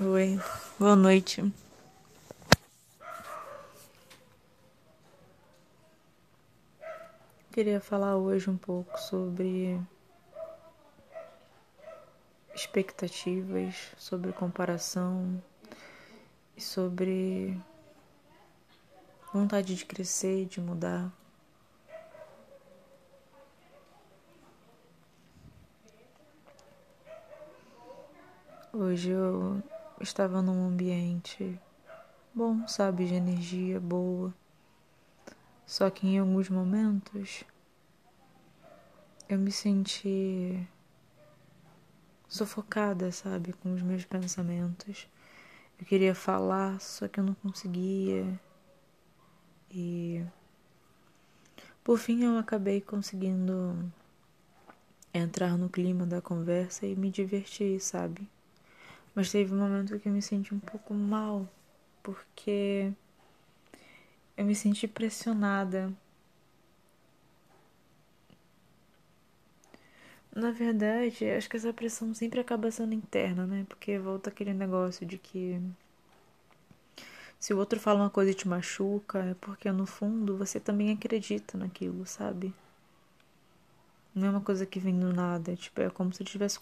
Oi, boa noite. Queria falar hoje um pouco sobre expectativas, sobre comparação e sobre vontade de crescer, de mudar. Hoje eu estava num ambiente bom, sabe, de energia boa. Só que em alguns momentos eu me senti sufocada, sabe, com os meus pensamentos. Eu queria falar, só que eu não conseguia. E por fim eu acabei conseguindo entrar no clima da conversa e me divertir, sabe? Mas teve um momento que eu me senti um pouco mal, porque eu me senti pressionada. Na verdade, acho que essa pressão sempre acaba sendo interna, né? Porque volta aquele negócio de que se o outro fala uma coisa e te machuca, é porque no fundo você também acredita naquilo, sabe? Não é uma coisa que vem do nada. Tipo, é como se estivesse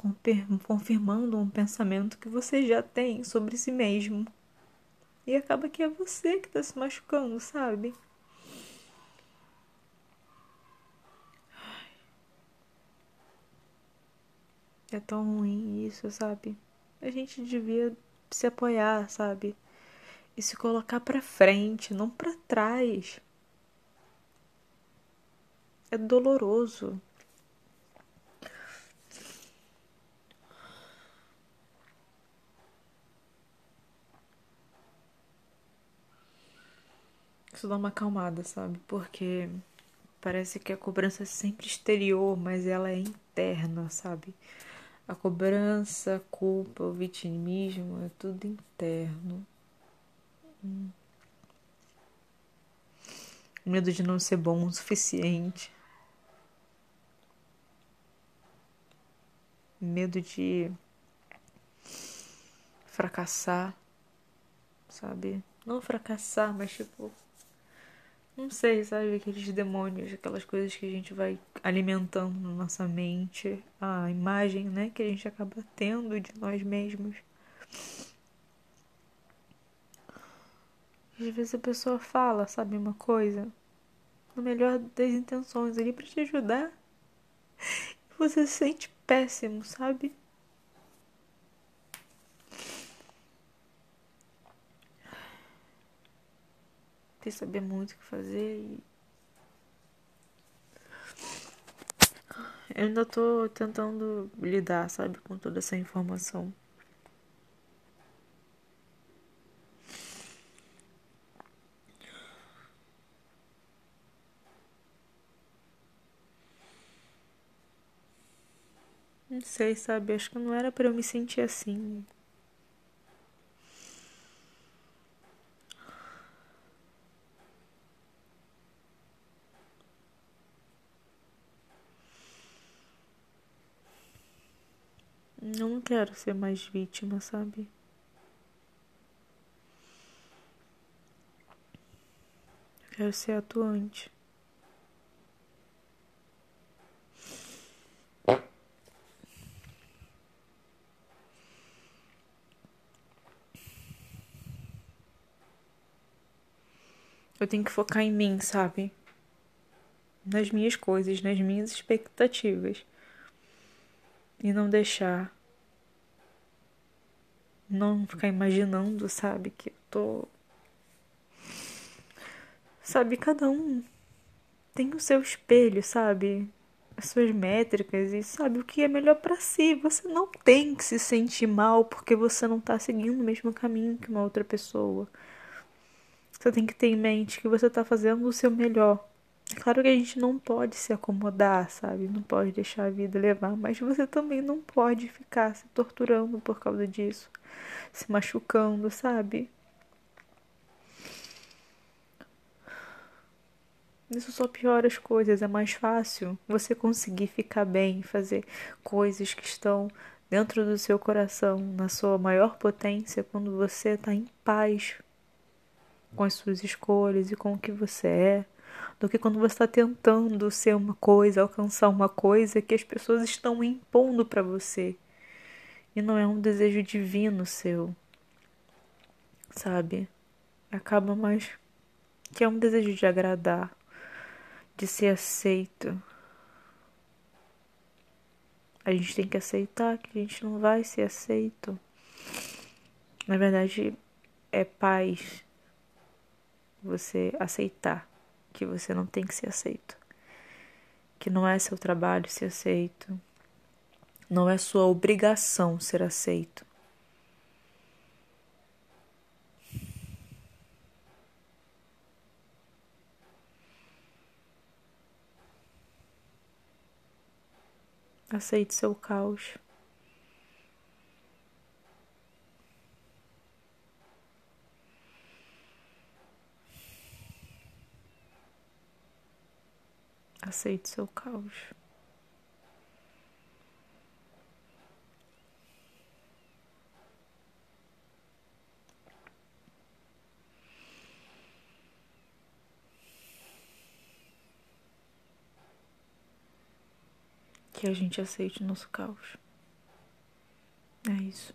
confirmando um pensamento que você já tem sobre si mesmo. E acaba que é você que tá se machucando, sabe? É tão ruim isso, sabe? A gente devia se apoiar, sabe? E se colocar para frente, não para trás. É doloroso. Isso dá uma acalmada, sabe? Porque parece que a cobrança é sempre exterior, mas ela é interna, sabe? A cobrança, a culpa, o vitimismo é tudo interno. Hum. Medo de não ser bom o suficiente. Medo de fracassar, sabe? Não fracassar, mas tipo não sei, sabe? Aqueles demônios, aquelas coisas que a gente vai alimentando na nossa mente, a imagem, né? Que a gente acaba tendo de nós mesmos. Às vezes a pessoa fala, sabe, uma coisa, no melhor das intenções ali para te ajudar. E você se sente péssimo, sabe? Sem saber muito o que fazer e. Eu ainda tô tentando lidar, sabe, com toda essa informação. Não sei, sabe? Acho que não era para eu me sentir assim. Não quero ser mais vítima, sabe? Eu quero ser atuante. Eu tenho que focar em mim, sabe? Nas minhas coisas, nas minhas expectativas. E não deixar não ficar imaginando, sabe, que eu tô. Sabe, cada um tem o seu espelho, sabe? As suas métricas e sabe o que é melhor para si. Você não tem que se sentir mal porque você não tá seguindo o mesmo caminho que uma outra pessoa. Você tem que ter em mente que você tá fazendo o seu melhor. Claro que a gente não pode se acomodar, sabe? Não pode deixar a vida levar, mas você também não pode ficar se torturando por causa disso, se machucando, sabe? Isso só piora as coisas. É mais fácil você conseguir ficar bem, fazer coisas que estão dentro do seu coração, na sua maior potência, quando você está em paz com as suas escolhas e com o que você é, do que quando você está tentando ser uma coisa, alcançar uma coisa que as pessoas estão impondo para você e não é um desejo divino seu, sabe? Acaba mais que é um desejo de agradar, de ser aceito. A gente tem que aceitar que a gente não vai ser aceito. Na verdade, é paz você aceitar que você não tem que ser aceito, que não é seu trabalho ser aceito, não é sua obrigação ser aceito. Aceite seu caos. Aceite seu caos. Que a gente aceite nosso caos. É isso.